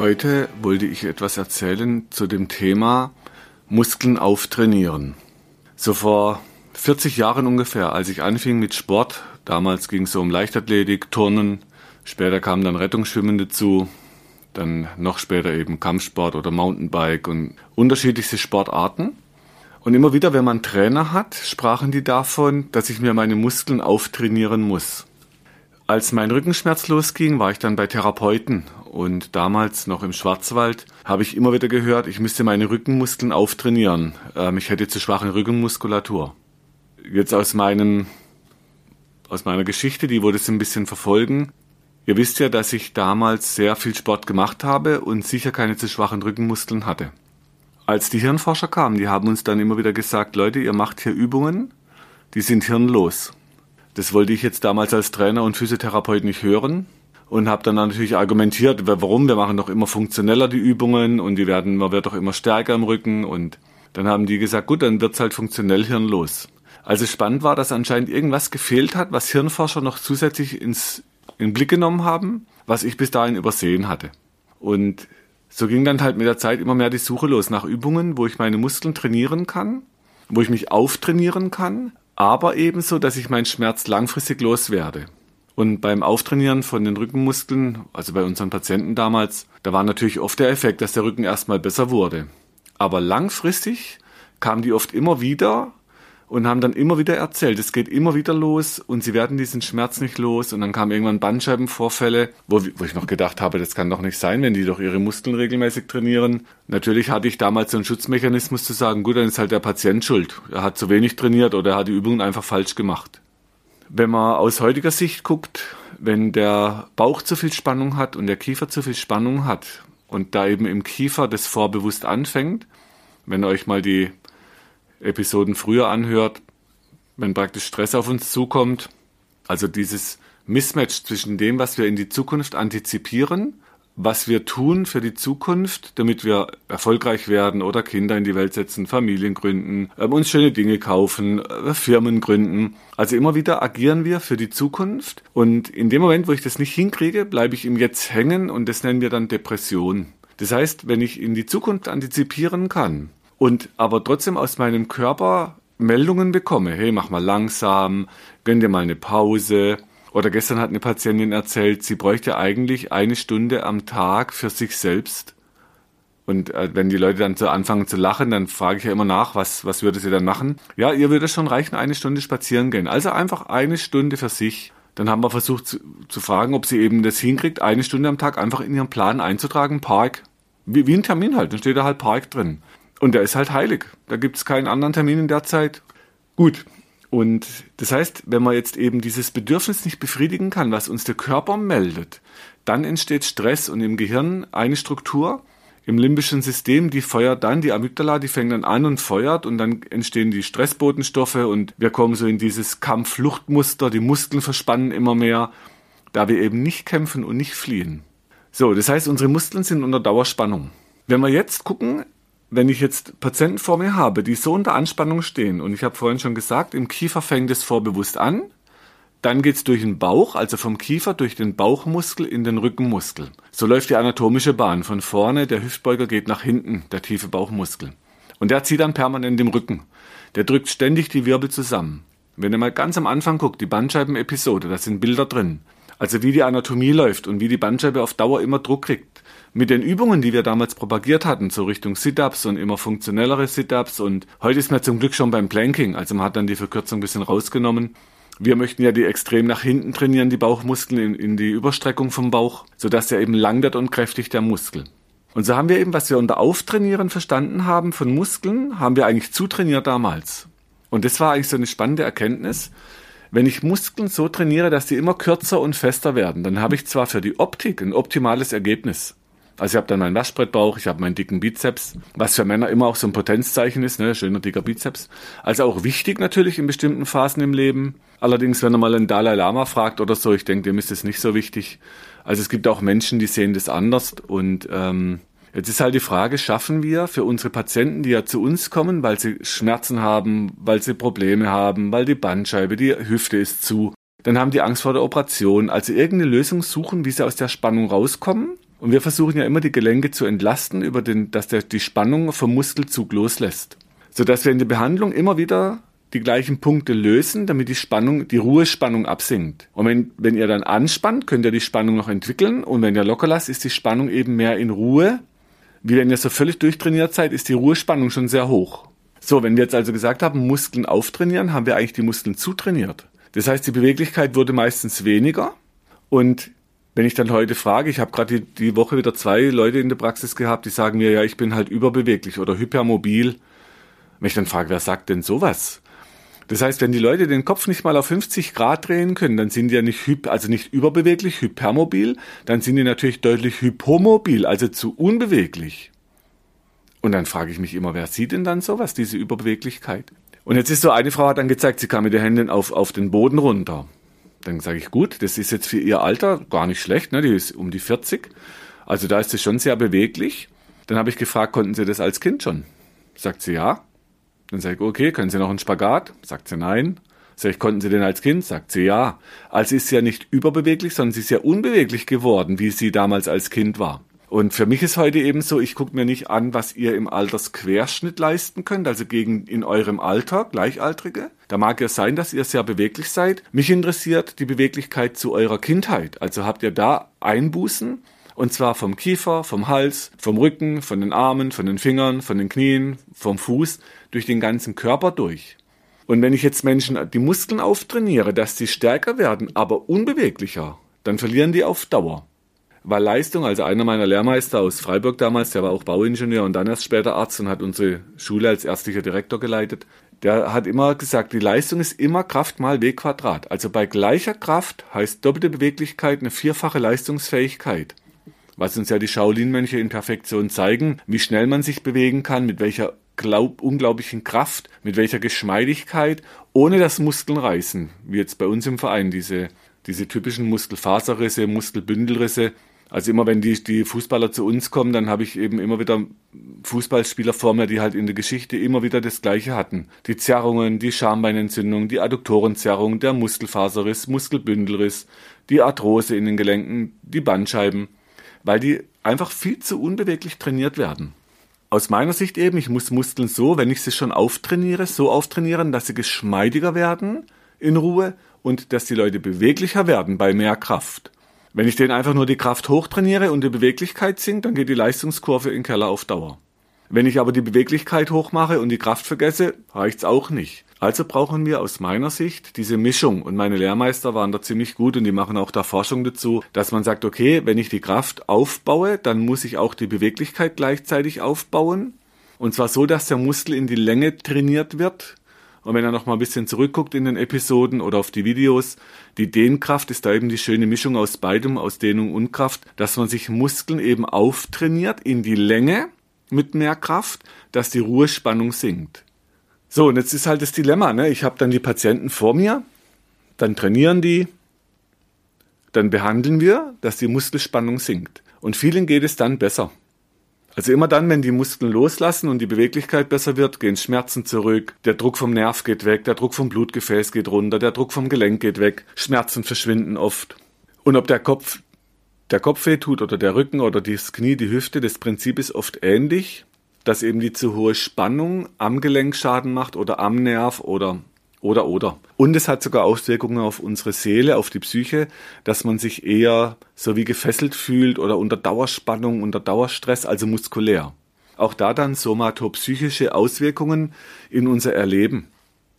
Heute wollte ich etwas erzählen zu dem Thema Muskeln auftrainieren. So vor 40 Jahren ungefähr, als ich anfing mit Sport, damals ging es so um Leichtathletik, Turnen, später kam dann Rettungsschwimmen dazu, dann noch später eben Kampfsport oder Mountainbike und unterschiedlichste Sportarten. Und immer wieder, wenn man Trainer hat, sprachen die davon, dass ich mir meine Muskeln auftrainieren muss. Als mein Rückenschmerz losging, war ich dann bei Therapeuten und damals noch im Schwarzwald habe ich immer wieder gehört, ich müsste meine Rückenmuskeln auftrainieren. Ähm, ich hätte zu schwache Rückenmuskulatur. Jetzt aus meinem, aus meiner Geschichte, die wurde es ein bisschen verfolgen. Ihr wisst ja, dass ich damals sehr viel Sport gemacht habe und sicher keine zu schwachen Rückenmuskeln hatte. Als die Hirnforscher kamen, die haben uns dann immer wieder gesagt, Leute, ihr macht hier Übungen, die sind hirnlos. Das wollte ich jetzt damals als Trainer und Physiotherapeut nicht hören und habe dann natürlich argumentiert, warum wir machen doch immer funktioneller die Übungen und die werden, man wird doch immer stärker im Rücken und dann haben die gesagt, gut, dann wird's halt funktionell hirnlos. Also spannend war, dass anscheinend irgendwas gefehlt hat, was Hirnforscher noch zusätzlich ins, in den Blick genommen haben, was ich bis dahin übersehen hatte. Und so ging dann halt mit der Zeit immer mehr die Suche los nach Übungen, wo ich meine Muskeln trainieren kann, wo ich mich auftrainieren kann, aber ebenso, dass ich meinen Schmerz langfristig loswerde. Und beim Auftrainieren von den Rückenmuskeln, also bei unseren Patienten damals, da war natürlich oft der Effekt, dass der Rücken erstmal besser wurde. Aber langfristig kamen die oft immer wieder und haben dann immer wieder erzählt, es geht immer wieder los und sie werden diesen Schmerz nicht los. Und dann kamen irgendwann Bandscheibenvorfälle, wo, wo ich noch gedacht habe, das kann doch nicht sein, wenn die doch ihre Muskeln regelmäßig trainieren. Natürlich hatte ich damals so einen Schutzmechanismus zu sagen, gut, dann ist halt der Patient schuld. Er hat zu wenig trainiert oder er hat die Übungen einfach falsch gemacht. Wenn man aus heutiger Sicht guckt, wenn der Bauch zu viel Spannung hat und der Kiefer zu viel Spannung hat und da eben im Kiefer das vorbewusst anfängt, wenn ihr euch mal die Episoden früher anhört, wenn praktisch Stress auf uns zukommt, also dieses Mismatch zwischen dem, was wir in die Zukunft antizipieren was wir tun für die Zukunft, damit wir erfolgreich werden oder Kinder in die Welt setzen, Familien gründen, äh, uns schöne Dinge kaufen, äh, Firmen gründen. Also immer wieder agieren wir für die Zukunft und in dem Moment, wo ich das nicht hinkriege, bleibe ich im Jetzt hängen und das nennen wir dann Depression. Das heißt, wenn ich in die Zukunft antizipieren kann und aber trotzdem aus meinem Körper Meldungen bekomme, hey, mach mal langsam, gönn dir mal eine Pause, oder gestern hat eine Patientin erzählt, sie bräuchte eigentlich eine Stunde am Tag für sich selbst. Und äh, wenn die Leute dann so anfangen zu lachen, dann frage ich ja immer nach, was, was würde sie dann machen? Ja, ihr würde schon reichen, eine Stunde spazieren gehen. Also einfach eine Stunde für sich. Dann haben wir versucht zu, zu fragen, ob sie eben das hinkriegt, eine Stunde am Tag einfach in ihren Plan einzutragen, Park. Wie, wie ein Termin halt, dann steht da halt Park drin. Und der ist halt heilig. Da gibt es keinen anderen Termin in der Zeit. Gut, und das heißt, wenn man jetzt eben dieses Bedürfnis nicht befriedigen kann, was uns der Körper meldet, dann entsteht Stress und im Gehirn eine Struktur, im limbischen System, die feuert dann, die Amygdala, die fängt dann an und feuert und dann entstehen die Stressbotenstoffe und wir kommen so in dieses Kampf-Fluchtmuster, die Muskeln verspannen immer mehr, da wir eben nicht kämpfen und nicht fliehen. So, das heißt, unsere Muskeln sind unter Dauerspannung. Wenn wir jetzt gucken, wenn ich jetzt Patienten vor mir habe, die so unter Anspannung stehen, und ich habe vorhin schon gesagt, im Kiefer fängt es vorbewusst an, dann geht's durch den Bauch, also vom Kiefer durch den Bauchmuskel in den Rückenmuskel. So läuft die anatomische Bahn. Von vorne, der Hüftbeuger geht nach hinten, der tiefe Bauchmuskel. Und der zieht dann permanent im Rücken. Der drückt ständig die Wirbel zusammen. Wenn ihr mal ganz am Anfang guckt, die Bandscheiben-Episode, da sind Bilder drin. Also wie die Anatomie läuft und wie die Bandscheibe auf Dauer immer Druck kriegt mit den Übungen, die wir damals propagiert hatten, so Richtung Sit-Ups und immer funktionellere Sit-Ups und heute ist man zum Glück schon beim Planking, also man hat dann die Verkürzung ein bisschen rausgenommen. Wir möchten ja die extrem nach hinten trainieren, die Bauchmuskeln in, in die Überstreckung vom Bauch, sodass der eben lang wird und kräftig der Muskel. Und so haben wir eben, was wir unter Auftrainieren verstanden haben von Muskeln, haben wir eigentlich zutrainiert damals. Und das war eigentlich so eine spannende Erkenntnis. Wenn ich Muskeln so trainiere, dass sie immer kürzer und fester werden, dann habe ich zwar für die Optik ein optimales Ergebnis. Also ich habe dann meinen Waschbrettbauch, ich habe meinen dicken Bizeps, was für Männer immer auch so ein Potenzzeichen ist, ne? schöner dicker Bizeps. Also auch wichtig natürlich in bestimmten Phasen im Leben. Allerdings, wenn er mal einen Dalai Lama fragt oder so, ich denke, dem ist es nicht so wichtig. Also es gibt auch Menschen, die sehen das anders und ähm, Jetzt ist halt die Frage, schaffen wir für unsere Patienten, die ja zu uns kommen, weil sie Schmerzen haben, weil sie Probleme haben, weil die Bandscheibe, die Hüfte ist zu, dann haben die Angst vor der Operation. Also irgendeine Lösung suchen, wie sie aus der Spannung rauskommen. Und wir versuchen ja immer die Gelenke zu entlasten, über den, dass der die Spannung vom Muskelzug loslässt. Sodass wir in der Behandlung immer wieder die gleichen Punkte lösen, damit die Spannung, die Ruhespannung absinkt. Und wenn, wenn ihr dann anspannt, könnt ihr die Spannung noch entwickeln. Und wenn ihr locker lasst, ist die Spannung eben mehr in Ruhe. Wie wenn ihr so völlig durchtrainiert seid, ist die Ruhespannung schon sehr hoch. So, wenn wir jetzt also gesagt haben, Muskeln auftrainieren, haben wir eigentlich die Muskeln zutrainiert. Das heißt, die Beweglichkeit wurde meistens weniger. Und wenn ich dann heute frage, ich habe gerade die, die Woche wieder zwei Leute in der Praxis gehabt, die sagen mir, ja, ich bin halt überbeweglich oder hypermobil. Wenn ich dann frage, wer sagt denn sowas? Das heißt, wenn die Leute den Kopf nicht mal auf 50 Grad drehen können, dann sind die ja nicht hyp, also nicht überbeweglich, hypermobil, dann sind die natürlich deutlich hypomobil, also zu unbeweglich. Und dann frage ich mich immer, wer sieht denn dann sowas, diese Überbeweglichkeit? Und jetzt ist so, eine Frau hat dann gezeigt, sie kam mit den Händen auf, auf den Boden runter. Dann sage ich, gut, das ist jetzt für ihr Alter gar nicht schlecht, ne? die ist um die 40. Also da ist sie schon sehr beweglich. Dann habe ich gefragt, konnten Sie das als Kind schon? Sagt sie ja. Dann sage ich, okay, können Sie noch einen Spagat? Sagt sie nein. Sag ich, konnten Sie den als Kind? Sagt sie ja. Also ist sie ja nicht überbeweglich, sondern sie ist ja unbeweglich geworden, wie sie damals als Kind war. Und für mich ist heute eben so, ich gucke mir nicht an, was ihr im Altersquerschnitt leisten könnt, also gegen in eurem Alter, Gleichaltrige. Da mag ja sein, dass ihr sehr beweglich seid. Mich interessiert die Beweglichkeit zu eurer Kindheit. Also habt ihr da Einbußen? Und zwar vom Kiefer, vom Hals, vom Rücken, von den Armen, von den Fingern, von den Knien, vom Fuß, durch den ganzen Körper durch. Und wenn ich jetzt Menschen die Muskeln auftrainiere, dass sie stärker werden, aber unbeweglicher, dann verlieren die auf Dauer. Weil Leistung, also einer meiner Lehrmeister aus Freiburg damals, der war auch Bauingenieur und dann erst später Arzt und hat unsere Schule als ärztlicher Direktor geleitet, der hat immer gesagt, die Leistung ist immer Kraft mal W Quadrat. Also bei gleicher Kraft heißt doppelte Beweglichkeit eine vierfache Leistungsfähigkeit was uns ja die Shaolin-Mönche in Perfektion zeigen, wie schnell man sich bewegen kann, mit welcher glaub, unglaublichen Kraft, mit welcher Geschmeidigkeit, ohne das Muskeln reißen, wie jetzt bei uns im Verein, diese, diese typischen Muskelfaserrisse, Muskelbündelrisse. Also immer wenn die, die Fußballer zu uns kommen, dann habe ich eben immer wieder Fußballspieler vor mir, die halt in der Geschichte immer wieder das Gleiche hatten. Die Zerrungen, die Schambeinentzündung, die Adduktorenzerrung, der Muskelfaserriss, Muskelbündelriss, die Arthrose in den Gelenken, die Bandscheiben weil die einfach viel zu unbeweglich trainiert werden. Aus meiner Sicht eben, ich muss Muskeln so, wenn ich sie schon auftrainiere, so auftrainieren, dass sie geschmeidiger werden in Ruhe und dass die Leute beweglicher werden bei mehr Kraft. Wenn ich denen einfach nur die Kraft hochtrainiere und die Beweglichkeit sinkt, dann geht die Leistungskurve in den Keller auf Dauer. Wenn ich aber die Beweglichkeit hochmache und die Kraft vergesse, reicht's auch nicht. Also brauchen wir aus meiner Sicht diese Mischung. Und meine Lehrmeister waren da ziemlich gut und die machen auch da Forschung dazu, dass man sagt, okay, wenn ich die Kraft aufbaue, dann muss ich auch die Beweglichkeit gleichzeitig aufbauen. Und zwar so, dass der Muskel in die Länge trainiert wird. Und wenn er noch mal ein bisschen zurückguckt in den Episoden oder auf die Videos, die Dehnkraft ist da eben die schöne Mischung aus beidem, aus Dehnung und Kraft, dass man sich Muskeln eben auftrainiert in die Länge mit mehr Kraft, dass die Ruhespannung sinkt. So, und jetzt ist halt das Dilemma, ne? Ich habe dann die Patienten vor mir, dann trainieren die, dann behandeln wir, dass die Muskelspannung sinkt. Und vielen geht es dann besser. Also immer dann, wenn die Muskeln loslassen und die Beweglichkeit besser wird, gehen Schmerzen zurück, der Druck vom Nerv geht weg, der Druck vom Blutgefäß geht runter, der Druck vom Gelenk geht weg, Schmerzen verschwinden oft. Und ob der Kopf, der Kopf weh tut oder der Rücken oder das Knie, die Hüfte, das Prinzip ist oft ähnlich dass eben die zu hohe Spannung am Gelenk Schaden macht oder am Nerv oder oder oder. Und es hat sogar Auswirkungen auf unsere Seele, auf die Psyche, dass man sich eher so wie gefesselt fühlt oder unter Dauerspannung, unter Dauerstress, also muskulär. Auch da dann somatopsychische Auswirkungen in unser Erleben.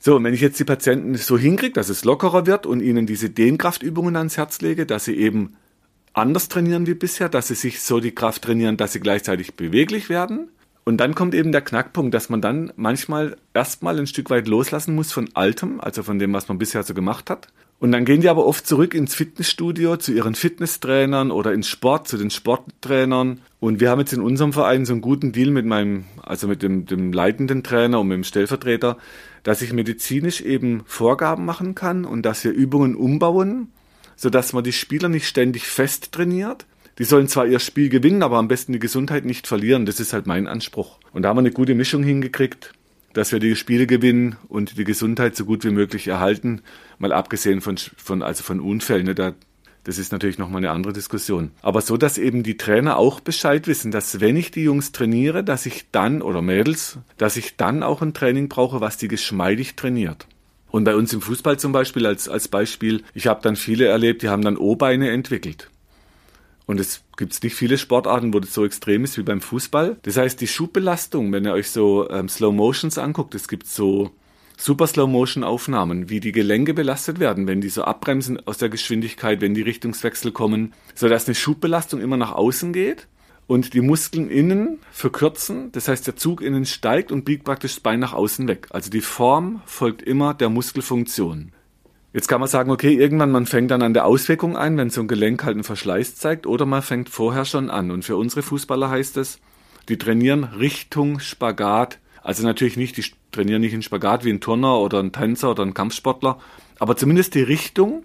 So, und wenn ich jetzt die Patienten so hinkriege, dass es lockerer wird und ihnen diese Dehnkraftübungen ans Herz lege, dass sie eben anders trainieren wie bisher, dass sie sich so die Kraft trainieren, dass sie gleichzeitig beweglich werden, und dann kommt eben der Knackpunkt, dass man dann manchmal erstmal ein Stück weit loslassen muss von Altem, also von dem, was man bisher so gemacht hat. Und dann gehen die aber oft zurück ins Fitnessstudio zu ihren Fitnesstrainern oder ins Sport, zu den Sporttrainern. Und wir haben jetzt in unserem Verein so einen guten Deal mit meinem, also mit dem, dem leitenden Trainer und mit dem Stellvertreter, dass ich medizinisch eben Vorgaben machen kann und dass wir Übungen umbauen, sodass man die Spieler nicht ständig fest trainiert. Die sollen zwar ihr Spiel gewinnen, aber am besten die Gesundheit nicht verlieren. Das ist halt mein Anspruch. Und da haben wir eine gute Mischung hingekriegt dass wir die Spiele gewinnen und die Gesundheit so gut wie möglich erhalten. Mal abgesehen von, von, also von Unfällen. Ne, da, das ist natürlich nochmal eine andere Diskussion. Aber so, dass eben die Trainer auch Bescheid wissen, dass wenn ich die Jungs trainiere, dass ich dann, oder Mädels, dass ich dann auch ein Training brauche, was die geschmeidig trainiert. Und bei uns im Fußball zum Beispiel als, als Beispiel, ich habe dann viele erlebt, die haben dann O-Beine entwickelt. Und es gibt nicht viele Sportarten, wo das so extrem ist wie beim Fußball. Das heißt, die Schubbelastung, wenn ihr euch so ähm, Slow Motions anguckt, es gibt so super Slow Motion Aufnahmen, wie die Gelenke belastet werden, wenn die so abbremsen aus der Geschwindigkeit, wenn die Richtungswechsel kommen, so dass eine Schubbelastung immer nach außen geht und die Muskeln innen verkürzen. Das heißt, der Zug innen steigt und biegt praktisch das Bein nach außen weg. Also die Form folgt immer der Muskelfunktion. Jetzt kann man sagen, okay, irgendwann man fängt dann an der Auswirkung ein, wenn so ein Gelenk halt einen Verschleiß zeigt, oder man fängt vorher schon an. Und für unsere Fußballer heißt es, die trainieren Richtung Spagat. Also natürlich nicht, die trainieren nicht in Spagat wie ein Turner oder ein Tänzer oder ein Kampfsportler, aber zumindest die Richtung,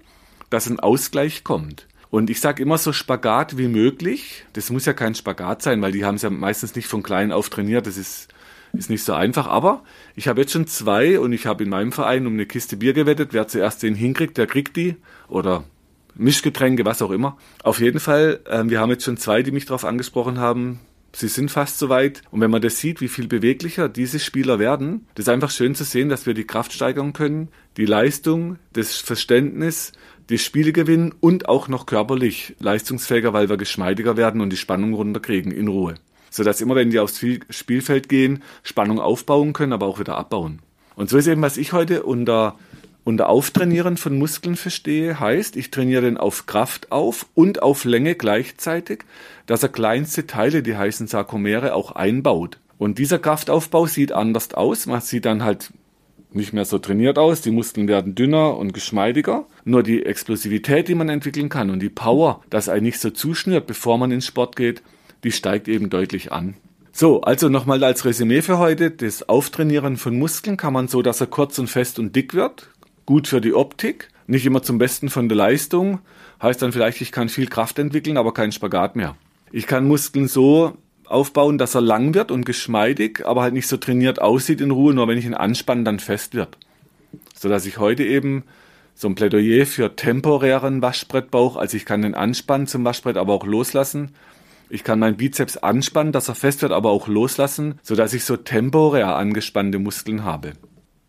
dass ein Ausgleich kommt. Und ich sage immer so Spagat wie möglich. Das muss ja kein Spagat sein, weil die haben es ja meistens nicht von klein auf trainiert. Das ist ist nicht so einfach, aber ich habe jetzt schon zwei und ich habe in meinem Verein um eine Kiste Bier gewettet. Wer zuerst den hinkriegt, der kriegt die. Oder Mischgetränke, was auch immer. Auf jeden Fall, äh, wir haben jetzt schon zwei, die mich darauf angesprochen haben. Sie sind fast so weit. Und wenn man das sieht, wie viel beweglicher diese Spieler werden, das ist einfach schön zu sehen, dass wir die Kraft steigern können, die Leistung, das Verständnis, die Spiele gewinnen und auch noch körperlich leistungsfähiger, weil wir geschmeidiger werden und die Spannung runterkriegen in Ruhe sodass immer, wenn die aufs Spielfeld gehen, Spannung aufbauen können, aber auch wieder abbauen. Und so ist eben, was ich heute unter, unter Auftrainieren von Muskeln verstehe, heißt, ich trainiere den auf Kraft auf und auf Länge gleichzeitig, dass er kleinste Teile, die heißen Sarkomere, auch einbaut. Und dieser Kraftaufbau sieht anders aus. Man sieht dann halt nicht mehr so trainiert aus, die Muskeln werden dünner und geschmeidiger. Nur die Explosivität, die man entwickeln kann und die Power, dass er nicht so zuschnürt, bevor man ins Sport geht, die steigt eben deutlich an. So, also nochmal als Resümee für heute. Das Auftrainieren von Muskeln kann man so, dass er kurz und fest und dick wird. Gut für die Optik. Nicht immer zum Besten von der Leistung. Heißt dann vielleicht, ich kann viel Kraft entwickeln, aber keinen Spagat mehr. Ich kann Muskeln so aufbauen, dass er lang wird und geschmeidig, aber halt nicht so trainiert aussieht in Ruhe, nur wenn ich ihn anspanne, dann fest wird. So dass ich heute eben so ein Plädoyer für temporären Waschbrettbauch, also ich kann den anspannen zum Waschbrett, aber auch loslassen ich kann meinen Bizeps anspannen, dass er fest wird, aber auch loslassen, sodass ich so temporär angespannte Muskeln habe.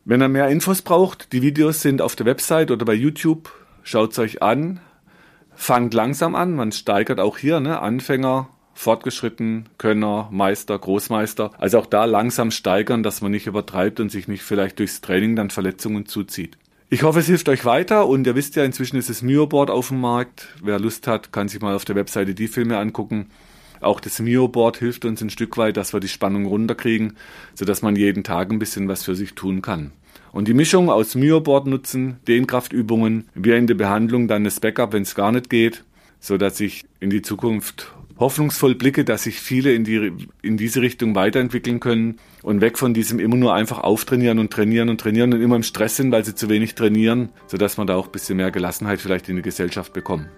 Wenn ihr mehr Infos braucht, die Videos sind auf der Website oder bei YouTube. Schaut's euch an. Fangt langsam an. Man steigert auch hier, ne? Anfänger, Fortgeschritten, Könner, Meister, Großmeister. Also auch da langsam steigern, dass man nicht übertreibt und sich nicht vielleicht durchs Training dann Verletzungen zuzieht. Ich hoffe, es hilft euch weiter und ihr wisst ja, inzwischen ist das Mio-Board auf dem Markt. Wer Lust hat, kann sich mal auf der Webseite die Filme angucken. Auch das Mio-Board hilft uns ein Stück weit, dass wir die Spannung runterkriegen, sodass man jeden Tag ein bisschen was für sich tun kann. Und die Mischung aus Mio-Board nutzen, Dehnkraftübungen, wir in der Behandlung dann das Backup, wenn es gar nicht geht, sodass ich in die Zukunft hoffnungsvoll blicke, dass sich viele in, die, in diese Richtung weiterentwickeln können und weg von diesem immer nur einfach auftrainieren und trainieren und trainieren und immer im Stress sind, weil sie zu wenig trainieren, sodass man da auch ein bisschen mehr Gelassenheit vielleicht in die Gesellschaft bekommt.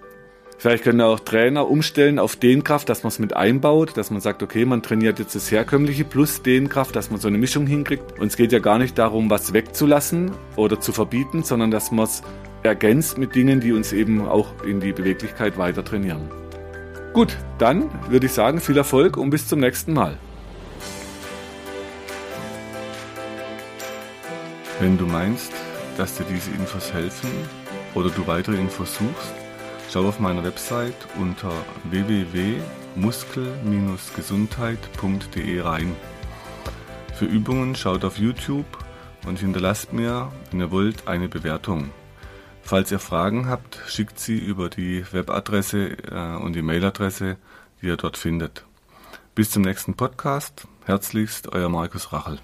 Vielleicht können auch Trainer umstellen auf Dehnkraft, dass man es mit einbaut, dass man sagt, okay, man trainiert jetzt das herkömmliche plus Dehnkraft, dass man so eine Mischung hinkriegt. Und es geht ja gar nicht darum, was wegzulassen oder zu verbieten, sondern dass man es ergänzt mit Dingen, die uns eben auch in die Beweglichkeit weiter trainieren. Gut, dann würde ich sagen, viel Erfolg und bis zum nächsten Mal. Wenn du meinst, dass dir diese Infos helfen oder du weitere Infos suchst, Schau auf meiner Website unter www.muskel-gesundheit.de rein. Für Übungen schaut auf YouTube und hinterlasst mir, wenn ihr wollt, eine Bewertung. Falls ihr Fragen habt, schickt sie über die Webadresse äh, und die Mailadresse, die ihr dort findet. Bis zum nächsten Podcast. Herzlichst, euer Markus Rachel.